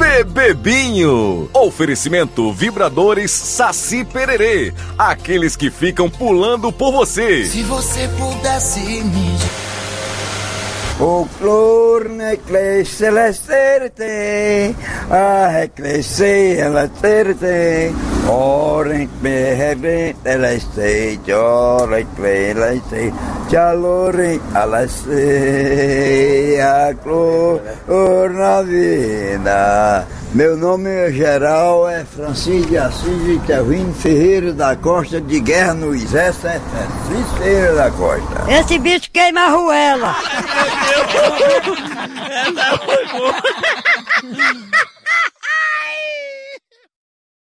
Bebebinho. Oferecimento vibradores Saci Pererê. Aqueles que ficam pulando por você. Se você pudesse me O clorne cresce la certe, a cresce la certe, ora me hebe la ste, ora cre la ste, calore alla se, a clorna vida. Meu nome geral é Francisco de Assis de Kevin Ferreira da Costa de Guerra no Exército, é Francisco Ferreira da Costa. Esse bicho queima a ruela. Essa foi boa.